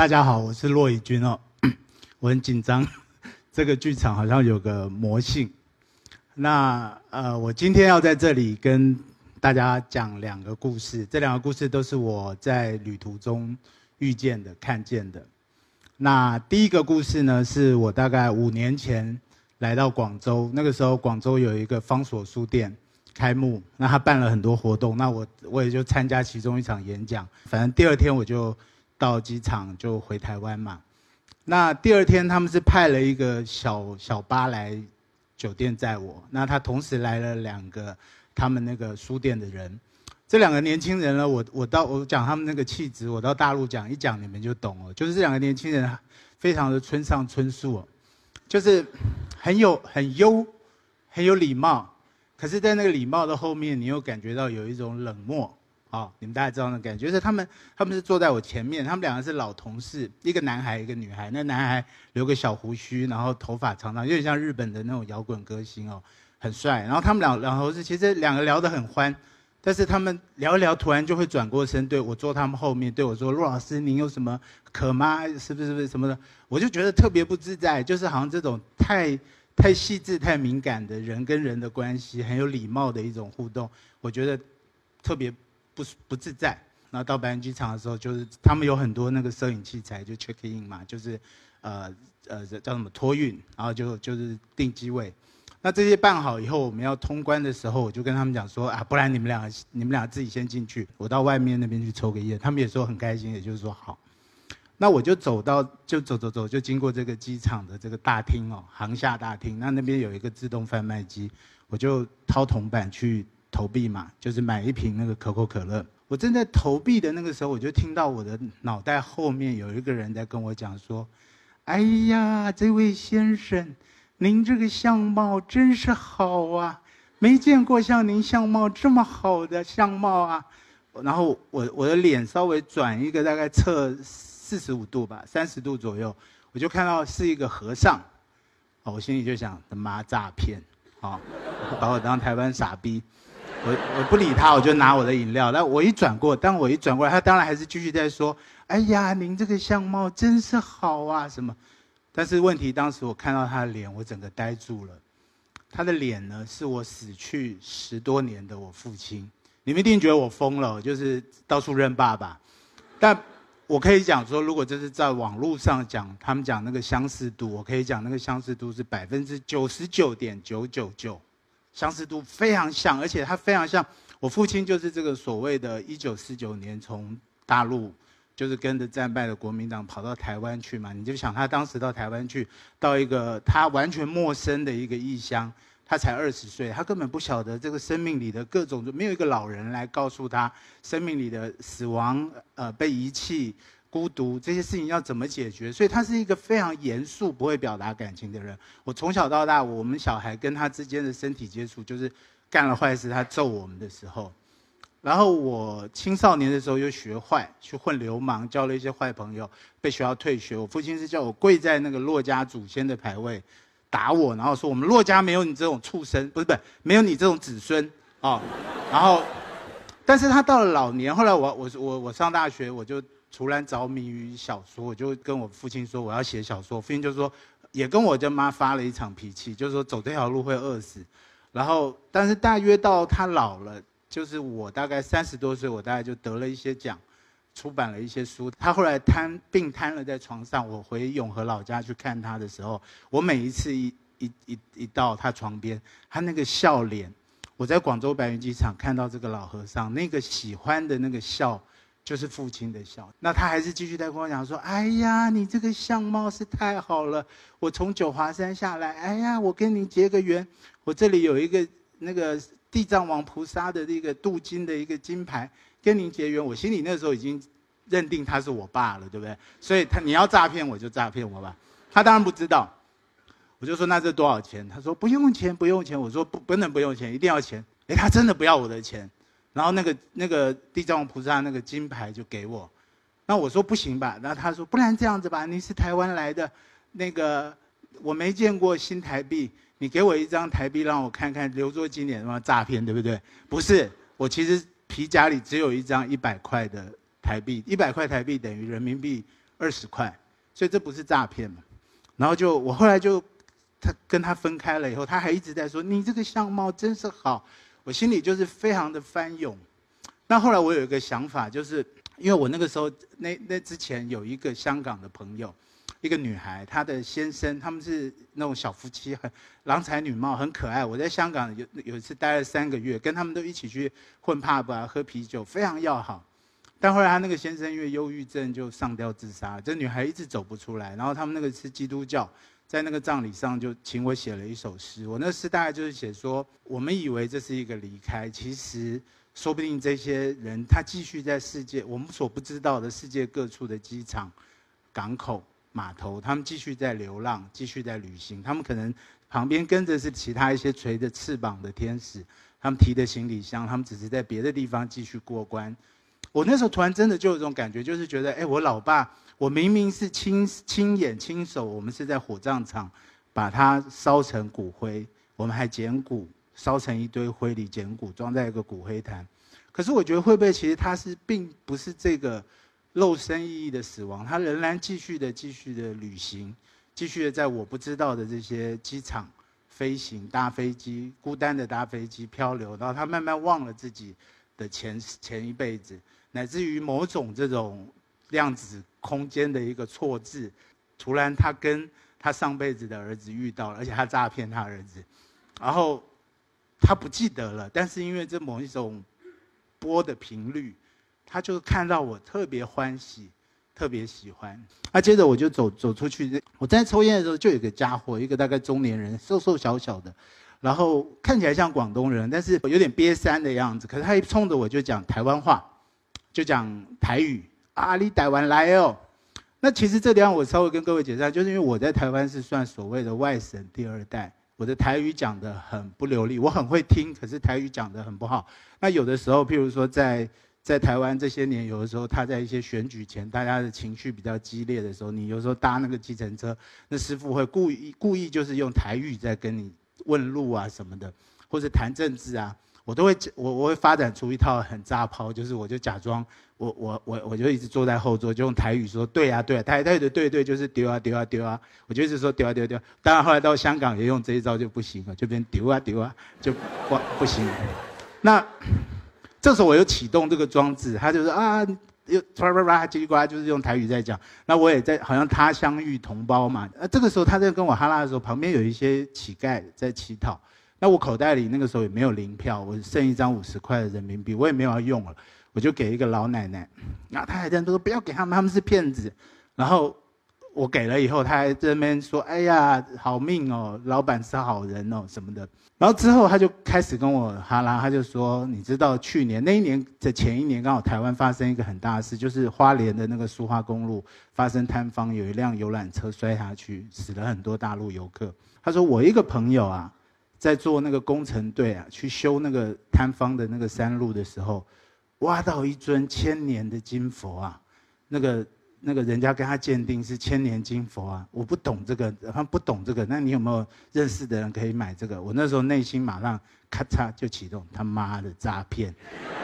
大家好，我是骆以军哦，我很紧张，这个剧场好像有个魔性。那呃，我今天要在这里跟大家讲两个故事，这两个故事都是我在旅途中遇见的、看见的。那第一个故事呢，是我大概五年前来到广州，那个时候广州有一个方所书店开幕，那他办了很多活动，那我我也就参加其中一场演讲，反正第二天我就。到机场就回台湾嘛，那第二天他们是派了一个小小巴来酒店载我，那他同时来了两个他们那个书店的人，这两个年轻人呢，我我到我讲他们那个气质，我到大陆讲一讲你们就懂了，就是这两个年轻人非常的村上春树，就是很有很优，很有礼貌，可是，在那个礼貌的后面，你又感觉到有一种冷漠。哦，你们大家知道那感觉，是他们他们是坐在我前面，他们两个是老同事，一个男孩，一个女孩。那男孩留个小胡须，然后头发长长，有点像日本的那种摇滚歌星哦，很帅。然后他们两两头是其实两个聊得很欢，但是他们聊一聊，突然就会转过身对我坐他们后面对我说：“陆老师，您有什么渴吗？是不是？是不是什么的？”我就觉得特别不自在，就是好像这种太太细致、太敏感的人跟人的关系，很有礼貌的一种互动，我觉得特别。不不自在，然后到白云机场的时候，就是他们有很多那个摄影器材，就 check in 嘛，就是，呃呃叫什么托运，然后就就是订机位。那这些办好以后，我们要通关的时候，我就跟他们讲说啊，不然你们俩你们俩自己先进去，我到外面那边去抽个烟。他们也说很开心，也就是说好。那我就走到就走走走，就经过这个机场的这个大厅哦，航厦大厅。那那边有一个自动贩卖机，我就掏铜板去。投币嘛，就是买一瓶那个可口可乐。我正在投币的那个时候，我就听到我的脑袋后面有一个人在跟我讲说：“哎呀，这位先生，您这个相貌真是好啊，没见过像您相貌这么好的相貌啊。”然后我我的脸稍微转一个大概侧四十五度吧，三十度左右，我就看到是一个和尚。哦，我心里就想：他妈诈骗，啊，把我当台湾傻逼。我我不理他，我就拿我的饮料。那我一转过，当我一转过来，他当然还是继续在说：“哎呀，您这个相貌真是好啊，什么？”但是问题，当时我看到他的脸，我整个呆住了。他的脸呢，是我死去十多年的我父亲。你们一定觉得我疯了，就是到处认爸爸。但我可以讲说，如果这是在网络上讲，他们讲那个相似度，我可以讲那个相似度是百分之九十九点九九九。相似度非常像，而且他非常像我父亲，就是这个所谓的1949年从大陆，就是跟着战败的国民党跑到台湾去嘛。你就想他当时到台湾去，到一个他完全陌生的一个异乡，他才二十岁，他根本不晓得这个生命里的各种，没有一个老人来告诉他生命里的死亡，呃，被遗弃。孤独这些事情要怎么解决？所以他是一个非常严肃、不会表达感情的人。我从小到大，我们小孩跟他之间的身体接触，就是干了坏事他揍我们的时候。然后我青少年的时候又学坏，去混流氓，交了一些坏朋友，被学校退学。我父亲是叫我跪在那个骆家祖先的牌位，打我，然后说我们骆家没有你这种畜生，不是不是，没有你这种子孙啊。然后，但是他到了老年，后来我我我我上大学，我就。突然着迷于小说，我就跟我父亲说我要写小说。父亲就说，也跟我的妈发了一场脾气，就是说走这条路会饿死。然后，但是大约到他老了，就是我大概三十多岁，我大概就得了一些奖，出版了一些书。他后来瘫病瘫了在床上，我回永和老家去看他的时候，我每一次一一一一到他床边，他那个笑脸，我在广州白云机场看到这个老和尚那个喜欢的那个笑。就是父亲的笑，那他还是继续在跟我讲说：“哎呀，你这个相貌是太好了，我从九华山下来，哎呀，我跟你结个缘，我这里有一个那个地藏王菩萨的那个镀金的一个金牌，跟您结缘。”我心里那时候已经认定他是我爸了，对不对？所以他你要诈骗我就诈骗我吧。他当然不知道，我就说那这多少钱？他说不用钱，不用钱。我说不不能不用钱，一定要钱。哎，他真的不要我的钱。然后那个那个地藏王菩萨那个金牌就给我，那我说不行吧？然后他说不然这样子吧，你是台湾来的，那个我没见过新台币，你给我一张台币让我看看，留作纪念，什么诈骗对不对？不是，我其实皮夹里只有一张一百块的台币，一百块台币等于人民币二十块，所以这不是诈骗嘛？然后就我后来就他跟他分开了以后，他还一直在说你这个相貌真是好，我心里就是非常的翻涌。那后来我有一个想法，就是因为我那个时候那那之前有一个香港的朋友。一个女孩，她的先生他们是那种小夫妻，很郎才女貌，很可爱。我在香港有有一次待了三个月，跟他们都一起去混 pub 啊，喝啤酒，非常要好。但后来他那个先生因为忧郁症就上吊自杀，这女孩一直走不出来。然后他们那个是基督教，在那个葬礼上就请我写了一首诗。我那诗大概就是写说，我们以为这是一个离开，其实说不定这些人他继续在世界我们所不知道的世界各处的机场、港口。码头，他们继续在流浪，继续在旅行。他们可能旁边跟着是其他一些垂着翅膀的天使，他们提的行李箱，他们只是在别的地方继续过关。我那时候突然真的就有种感觉，就是觉得，哎，我老爸，我明明是亲亲眼亲手，我们是在火葬场把它烧成骨灰，我们还捡骨，烧成一堆灰里捡骨，装在一个骨灰坛。可是我觉得会不会其实他是并不是这个。肉身意义的死亡，他仍然继续的、继续的旅行，继续的在我不知道的这些机场飞行、搭飞机，孤单的搭飞机漂流，然后他慢慢忘了自己的前前一辈子，乃至于某种这种量子空间的一个错字，突然他跟他上辈子的儿子遇到了，而且他诈骗他儿子，然后他不记得了，但是因为这某一种波的频率。他就看到我特别欢喜，特别喜欢。那接着我就走走出去，我在抽烟的时候，就有个家伙，一个大概中年人，瘦瘦小小的，然后看起来像广东人，但是有点瘪三的样子。可是他一冲着我就讲台湾话，就讲台语啊，你台湾来哦。那其实这地方我稍微跟各位解释，就是因为我在台湾是算所谓的外省第二代，我的台语讲得很不流利，我很会听，可是台语讲得很不好。那有的时候，譬如说在在台湾这些年，有的时候他在一些选举前，大家的情绪比较激烈的时候，你有时候搭那个计程车，那师傅会故意故意就是用台语在跟你问路啊什么的，或者谈政治啊，我都会我我会发展出一套很炸抛，就是我就假装我我我我就一直坐在后座，就用台语说对啊对啊，台台语的对对就是丢啊丢啊丢啊，我就一直说丢啊丢丢。当然后来到香港也用这一招就不行了，就变丢啊丢啊就不不行。那。这时候我又启动这个装置，他就说啊，又叭叭叭叽里呱啦，就是用台语在讲。那我也在，好像他乡遇同胞嘛。那，这个时候他在跟我哈拉的时候，旁边有一些乞丐在乞讨。那我口袋里那个时候也没有零票，我剩一张五十块的人民币，我也没有要用了，我就给一个老奶奶。然后他还在说不要给他们，他们是骗子。然后。我给了以后，他还在那边说：“哎呀，好命哦，老板是好人哦，什么的。”然后之后他就开始跟我哈拉，他就说：“你知道去年那一年的前一年，刚好台湾发生一个很大的事，就是花莲的那个苏花公路发生坍方，有一辆游览车摔下去，死了很多大陆游客。”他说：“我一个朋友啊，在做那个工程队啊，去修那个坍方的那个山路的时候，挖到一尊千年的金佛啊，那个。”那个人家跟他鉴定是千年金佛啊，我不懂这个，他不懂这个。那你有没有认识的人可以买这个？我那时候内心马上咔嚓就启动，他妈的诈骗！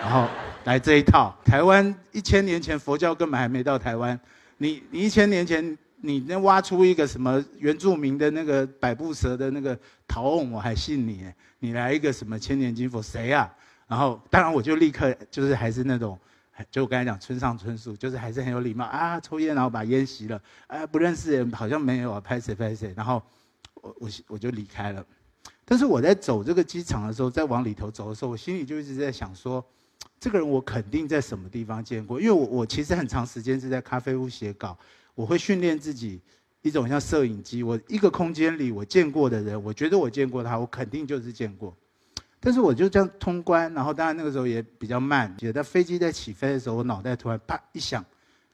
然后来这一套，台湾一千年前佛教根本还没到台湾，你你一千年前你那挖出一个什么原住民的那个百步蛇的那个陶瓮，我还信你。你来一个什么千年金佛，谁啊？然后当然我就立刻就是还是那种。就我刚才讲，村上春树就是还是很有礼貌啊，抽烟然后把烟熄了，啊，不认识人好像没有啊，拍谁拍谁，然后我我我就离开了。但是我在走这个机场的时候，在往里头走的时候，我心里就一直在想说，这个人我肯定在什么地方见过，因为我我其实很长时间是在咖啡屋写稿，我会训练自己一种像摄影机，我一个空间里我见过的人，我觉得我见过他，我肯定就是见过。但是我就这样通关，然后当然那个时候也比较慢。觉得飞机在起飞的时候，我脑袋突然啪一响，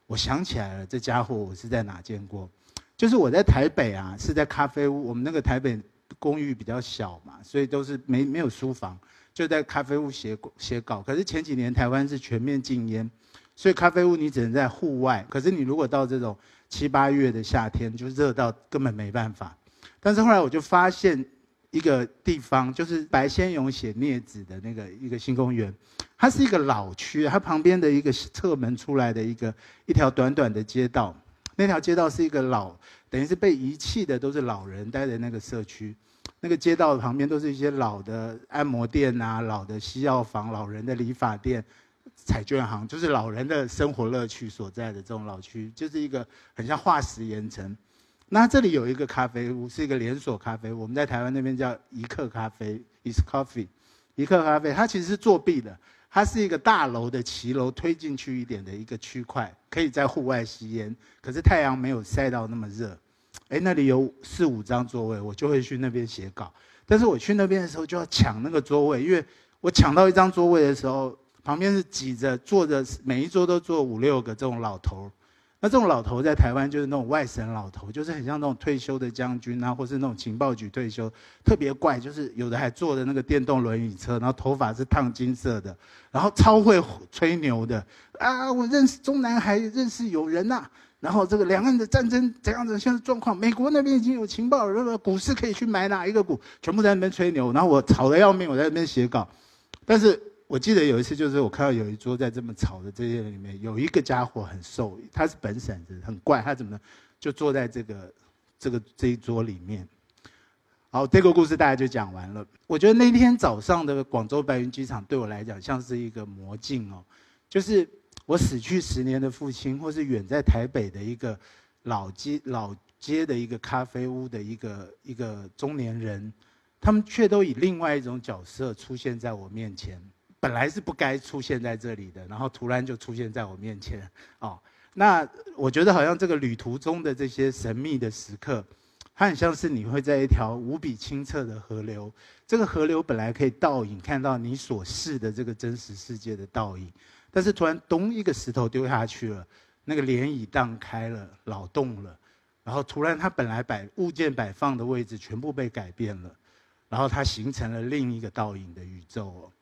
我想起来了，这家伙我是在哪见过？就是我在台北啊，是在咖啡屋。我们那个台北公寓比较小嘛，所以都是没没有书房，就在咖啡屋写写稿。可是前几年台湾是全面禁烟，所以咖啡屋你只能在户外。可是你如果到这种七八月的夏天，就热到根本没办法。但是后来我就发现。一个地方就是白先勇写《镊子》的那个一个新公园，它是一个老区，它旁边的一个侧门出来的一个一条短短的街道，那条街道是一个老，等于是被遗弃的，都是老人待的那个社区。那个街道旁边都是一些老的按摩店啊，老的西药房、老人的理发店、彩券行，就是老人的生活乐趣所在的这种老区，就是一个很像化石岩层。那这里有一个咖啡屋，是一个连锁咖啡，我们在台湾那边叫一克咖啡 （Is Coffee）。一克咖啡它其实是作弊的，它是一个大楼的骑楼推进去一点的一个区块，可以在户外吸烟，可是太阳没有晒到那么热。哎，那里有四五张座位，我就会去那边写稿。但是我去那边的时候就要抢那个座位，因为我抢到一张座位的时候，旁边是挤着坐着，每一桌都坐五六个这种老头儿那这种老头在台湾就是那种外省老头，就是很像那种退休的将军啊，或是那种情报局退休，特别怪，就是有的还坐着那个电动轮椅车，然后头发是烫金色的，然后超会吹牛的啊！我认识中南海，认识有人呐。然后这个两岸的战争怎样子？现在状况，美国那边已经有情报，那个股市可以去买哪一个股？全部在那边吹牛。然后我吵得要命，我在那边写稿。但是我记得有一次，就是我看到有一桌在这么吵的这些人里面，有一个家伙很瘦，他是本省人，很怪，他怎么就坐在这个这个这一桌里面？好，这个故事大家就讲完了。我觉得那天早上的广州白云机场对我来讲像是一个魔镜哦，就是。我死去十年的父亲，或是远在台北的一个老街老街的一个咖啡屋的一个一个中年人，他们却都以另外一种角色出现在我面前。本来是不该出现在这里的，然后突然就出现在我面前。哦，那我觉得好像这个旅途中的这些神秘的时刻，它很像是你会在一条无比清澈的河流，这个河流本来可以倒影看到你所视的这个真实世界的倒影。但是突然咚一个石头丢下去了，那个涟漪荡开了，扰动了，然后突然它本来摆物件摆放的位置全部被改变了，然后它形成了另一个倒影的宇宙哦。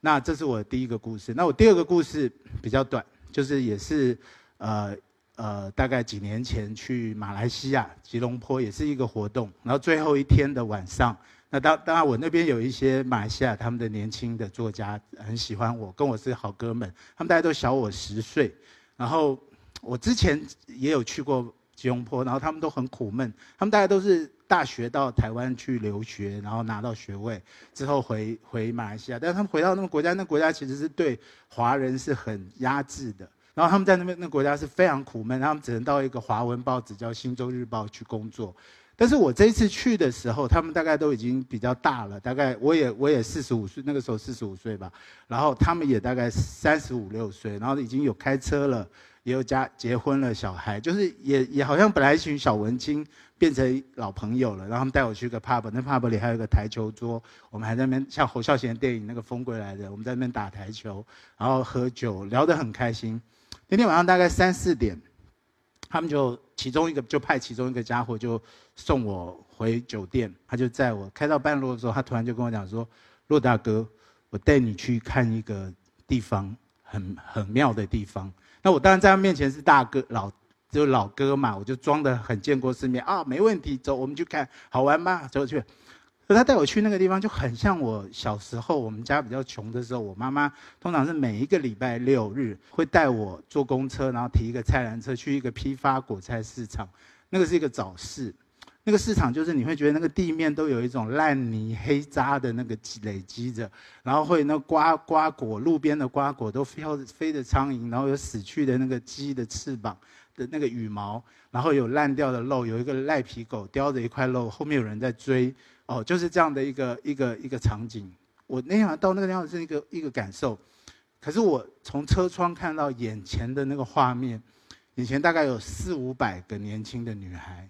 那这是我第一个故事。那我第二个故事比较短，就是也是呃呃大概几年前去马来西亚吉隆坡也是一个活动，然后最后一天的晚上。那当当然，我那边有一些马来西亚他们的年轻的作家很喜欢我，跟我是好哥们。他们大家都小我十岁，然后我之前也有去过吉隆坡，然后他们都很苦闷。他们大家都是大学到台湾去留学，然后拿到学位之后回回马来西亚，但是他们回到那个国家，那国家其实是对华人是很压制的。然后他们在那边那国家是非常苦闷，他们只能到一个华文报纸叫《新洲日报》去工作。但是我这一次去的时候，他们大概都已经比较大了，大概我也我也四十五岁，那个时候四十五岁吧，然后他们也大概三十五六岁，然后已经有开车了，也有家结婚了，小孩就是也也好像本来一群小文青变成老朋友了，然后他们带我去个 pub，那 pub 里还有个台球桌，我们还在那边像侯孝贤电影那个风归来的，我们在那边打台球，然后喝酒聊得很开心。那天晚上大概三四点。他们就其中一个就派其中一个家伙就送我回酒店，他就载我开到半路的时候，他突然就跟我讲说：“骆大哥，我带你去看一个地方，很很妙的地方。”那我当然在他面前是大哥老就老哥嘛，我就装的很见过世面啊，没问题，走，我们去看好玩吗？走去。可他带我去那个地方，就很像我小时候，我们家比较穷的时候，我妈妈通常是每一个礼拜六日会带我坐公车，然后提一个菜篮车去一个批发果菜市场。那个是一个早市，那个市场就是你会觉得那个地面都有一种烂泥黑渣的那个累积着，然后会那瓜瓜果路边的瓜果都飘飞的苍蝇，然后有死去的那个鸡的翅膀的那个羽毛，然后有烂掉的肉，有一个赖皮狗叼着一块肉，后面有人在追。哦，就是这样的一个一个一个场景。我那天到那个地方是一个一个感受，可是我从车窗看到眼前的那个画面，眼前大概有四五百个年轻的女孩，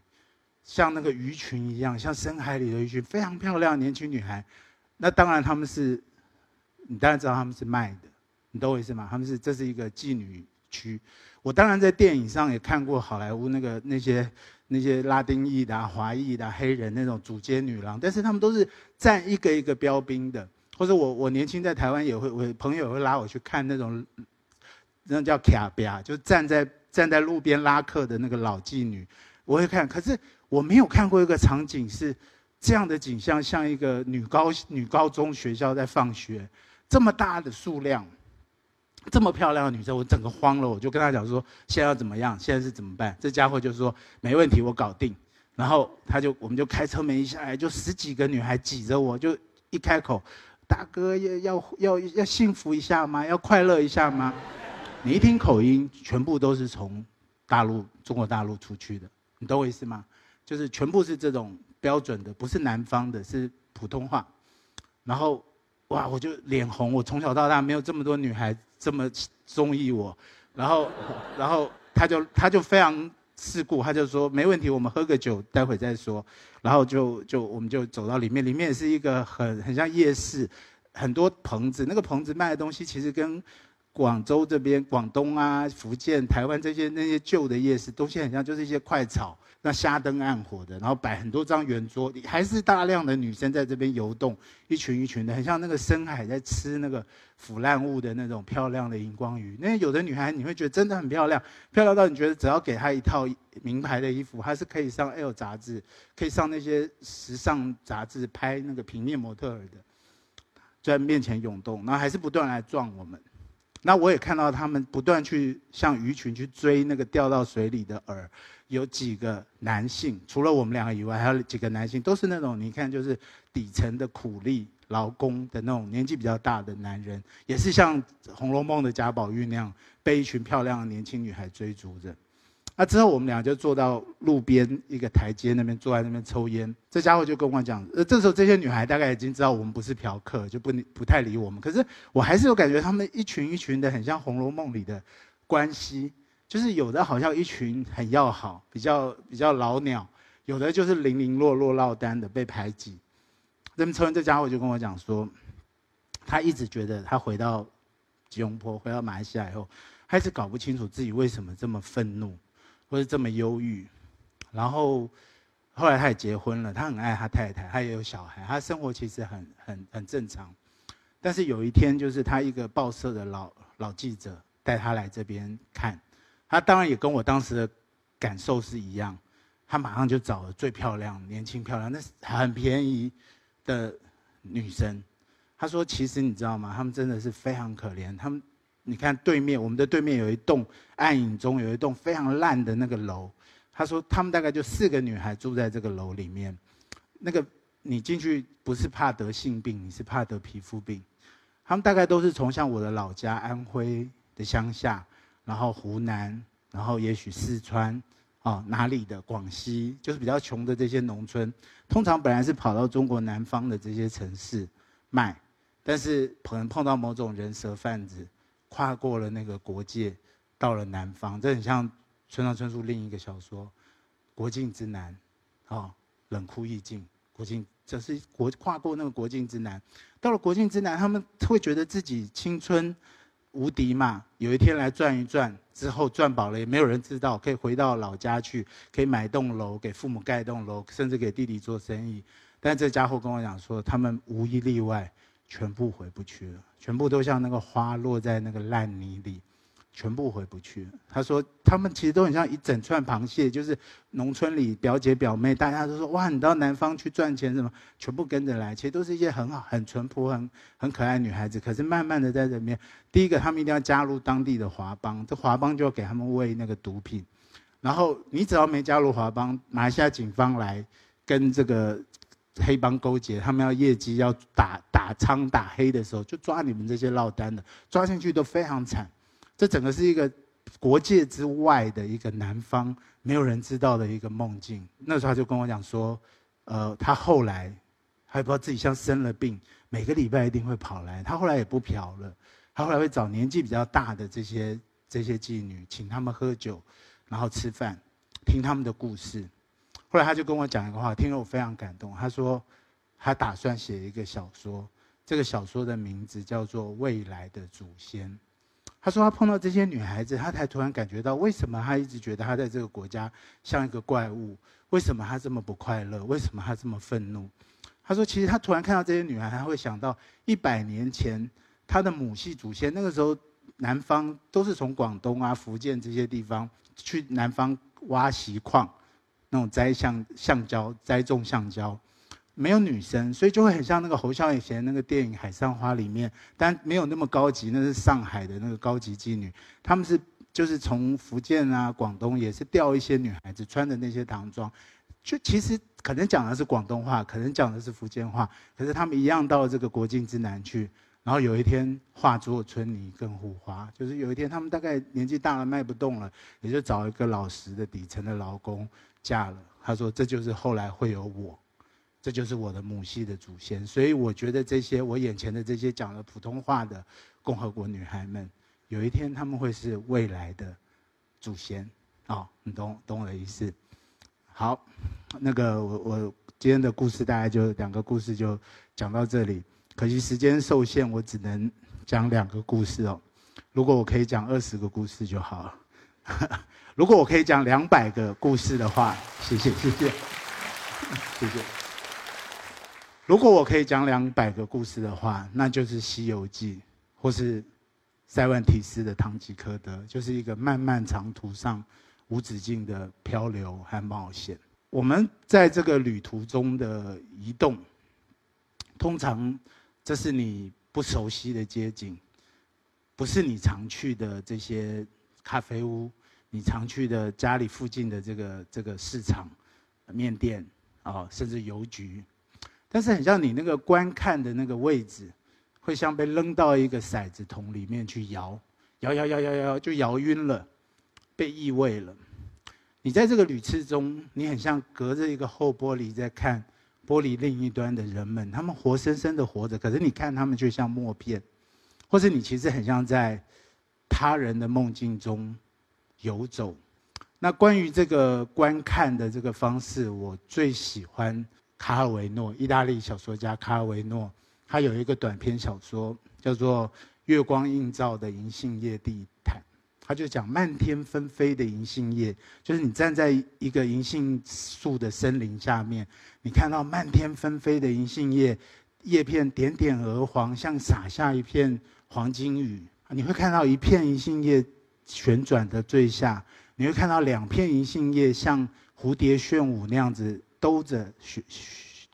像那个鱼群一样，像深海里的鱼群，非常漂亮的年轻女孩。那当然他们是，你当然知道他们是卖的，你懂我意思吗？他们是这是一个妓女区。我当然在电影上也看过好莱坞那个那些。那些拉丁裔的、华裔的、黑人那种主街女郎，但是他们都是站一个一个标兵的。或者我我年轻在台湾也会，我朋友也会拉我去看那种，那叫卡比亚，就站在站在路边拉客的那个老妓女，我会看。可是我没有看过一个场景是这样的景象，像一个女高女高中学校在放学，这么大的数量。这么漂亮的女生，我整个慌了，我就跟他讲说，现在要怎么样？现在是怎么办？这家伙就说没问题，我搞定。然后他就我们就开车门一下来，就十几个女孩挤着我，就一开口，大哥要要要要幸福一下吗？要快乐一下吗？你一听口音，全部都是从大陆中国大陆出去的，你懂我意思吗？就是全部是这种标准的，不是南方的，是普通话。然后，哇，我就脸红。我从小到大没有这么多女孩这么中意我。然后，然后他就他就非常世故，他就说没问题，我们喝个酒，待会再说。然后就就我们就走到里面，里面是一个很很像夜市，很多棚子。那个棚子卖的东西其实跟。广州这边、广东啊、福建、台湾这些那些旧的夜市，东西很像，就是一些快炒，那瞎灯暗火的，然后摆很多张圆桌，还是大量的女生在这边游动，一群一群的，很像那个深海在吃那个腐烂物的那种漂亮的荧光鱼。那有的女孩你会觉得真的很漂亮，漂亮到你觉得只要给她一套名牌的衣服，她是可以上 L 杂志，可以上那些时尚杂志拍那个平面模特儿的，在面前涌动，然后还是不断来撞我们。那我也看到他们不断去向鱼群去追那个掉到水里的饵，有几个男性，除了我们两个以外，还有几个男性，都是那种你看就是底层的苦力劳工的那种年纪比较大的男人，也是像《红楼梦》的贾宝玉那样被一群漂亮的年轻女孩追逐着。那之后，我们俩就坐到路边一个台阶那边，坐在那边抽烟。这家伙就跟我讲，呃，这时候这些女孩大概已经知道我们不是嫖客，就不不太理我们。可是我还是有感觉，他们一群一群的，很像《红楼梦》里的关系，就是有的好像一群很要好，比较比较老鸟；有的就是零零落落落单的被排挤。那么抽烟这家伙就跟我讲说，他一直觉得他回到吉隆坡，回到马来西亚以后，还是搞不清楚自己为什么这么愤怒。或是这么忧郁，然后后来他也结婚了，他很爱他太太，他也有小孩，他生活其实很很很正常。但是有一天，就是他一个报社的老老记者带他来这边看，他当然也跟我当时的感受是一样，他马上就找了最漂亮、年轻漂亮、那很便宜的女生。他说：“其实你知道吗？他们真的是非常可怜，他们。”你看对面，我们的对面有一栋暗影中有一栋非常烂的那个楼。他说他们大概就四个女孩住在这个楼里面。那个你进去不是怕得性病，你是怕得皮肤病。他们大概都是从像我的老家安徽的乡下，然后湖南，然后也许四川，啊哪里的广西，就是比较穷的这些农村。通常本来是跑到中国南方的这些城市卖，但是可能碰到某种人蛇贩子。跨过了那个国界，到了南方，这很像村上春树另一个小说《国境之南》，啊，冷酷意境，国境，这是国跨过那个国境之南，到了国境之南，他们会觉得自己青春无敌嘛？有一天来转一转，之后赚饱了，也没有人知道，可以回到老家去，可以买栋楼，给父母盖栋楼，甚至给弟弟做生意。但这家伙跟我讲说，他们无一例外。全部回不去了，全部都像那个花落在那个烂泥里，全部回不去了。他说，他们其实都很像一整串螃蟹，就是农村里表姐表妹，大家都说哇，你到南方去赚钱什么，全部跟着来。其实都是一些很好、很淳朴、很很可爱女孩子。可是慢慢的在这边，第一个他们一定要加入当地的华帮，这华帮就要给他们喂那个毒品。然后你只要没加入华帮，马来西亚警方来跟这个。黑帮勾结，他们要业绩要打打仓打黑的时候，就抓你们这些落单的，抓进去都非常惨。这整个是一个国界之外的一个南方没有人知道的一个梦境。那时候他就跟我讲说，呃，他后来还不知道自己像生了病，每个礼拜一定会跑来。他后来也不嫖了，他后来会找年纪比较大的这些这些妓女，请他们喝酒，然后吃饭，听他们的故事。后来他就跟我讲一个话，听了我非常感动。他说，他打算写一个小说，这个小说的名字叫做《未来的祖先》。他说他碰到这些女孩子，他才突然感觉到，为什么他一直觉得他在这个国家像一个怪物？为什么他这么不快乐？为什么他这么愤怒？他说，其实他突然看到这些女孩，他会想到一百年前他的母系祖先。那个时候，南方都是从广东啊、福建这些地方去南方挖锡矿。那种栽橡橡胶，栽种橡胶，没有女生，所以就会很像那个侯孝贤那个电影《海上花》里面，但没有那么高级，那是上海的那个高级妓女，他们是就是从福建啊、广东也是调一些女孩子穿的那些唐装，就其实可能讲的是广东话，可能讲的是福建话，可是他们一样到这个国境之南去，然后有一天化作春泥更护花，就是有一天他们大概年纪大了卖不动了，也就找一个老实的底层的劳工嫁了。他说这就是后来会有我。这就是我的母系的祖先，所以我觉得这些我眼前的这些讲了普通话的共和国女孩们，有一天他们会是未来的祖先啊！你懂懂我的意思？好，那个我我今天的故事大概就两个故事就讲到这里，可惜时间受限，我只能讲两个故事哦。如果我可以讲二十个故事就好了，如果我可以讲两百个故事的话，谢谢谢谢 谢谢。如果我可以讲两百个故事的话，那就是《西游记》，或是塞万提斯的《堂吉诃德》，就是一个漫漫长途上无止境的漂流和冒险。我们在这个旅途中的移动，通常这是你不熟悉的街景，不是你常去的这些咖啡屋，你常去的家里附近的这个这个市场、面店啊，甚至邮局。但是很像你那个观看的那个位置，会像被扔到一个骰子桶里面去摇，摇摇摇摇摇，就摇晕了，被异味了。你在这个旅次中，你很像隔着一个厚玻璃在看玻璃另一端的人们，他们活生生的活着，可是你看他们就像默片，或者你其实很像在他人的梦境中游走。那关于这个观看的这个方式，我最喜欢。卡尔维诺，意大利小说家卡尔维诺，他有一个短篇小说叫做《月光映照的银杏叶地毯》，他就讲漫天纷飞的银杏叶，就是你站在一个银杏树的森林下面，你看到漫天纷飞的银杏叶，叶片点点鹅黄，像洒下一片黄金雨。你会看到一片银杏叶旋转的坠下，你会看到两片银杏叶像蝴蝶旋舞那样子。兜着雪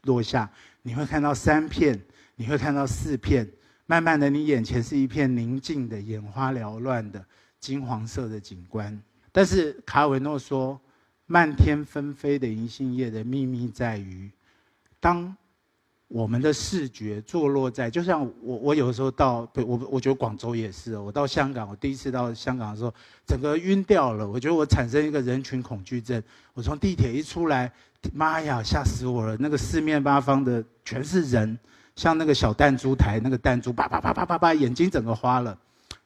落下，你会看到三片，你会看到四片，慢慢的，你眼前是一片宁静的、眼花缭乱的金黄色的景观。但是卡尔维诺说，漫天纷飞的银杏叶的秘密在于，当。我们的视觉坐落在，就像我我有时候到，我我觉得广州也是，我到香港，我第一次到香港的时候，整个晕掉了。我觉得我产生一个人群恐惧症。我从地铁一出来，妈呀，吓死我了！那个四面八方的全是人，像那个小弹珠台，那个弹珠叭叭叭叭叭叭，眼睛整个花了。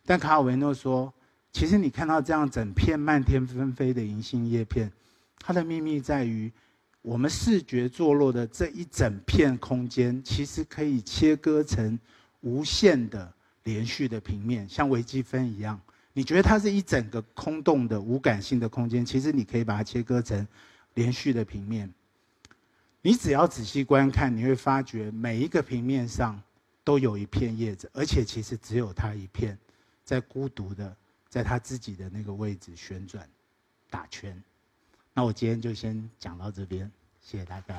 但卡尔维诺说，其实你看到这样整片漫天纷飞的银杏叶片，它的秘密在于。我们视觉坐落的这一整片空间，其实可以切割成无限的连续的平面，像微积分一样。你觉得它是一整个空洞的无感性的空间，其实你可以把它切割成连续的平面。你只要仔细观看，你会发觉每一个平面上都有一片叶子，而且其实只有它一片，在孤独的在他自己的那个位置旋转、打圈。那我今天就先讲到这边，谢谢大家。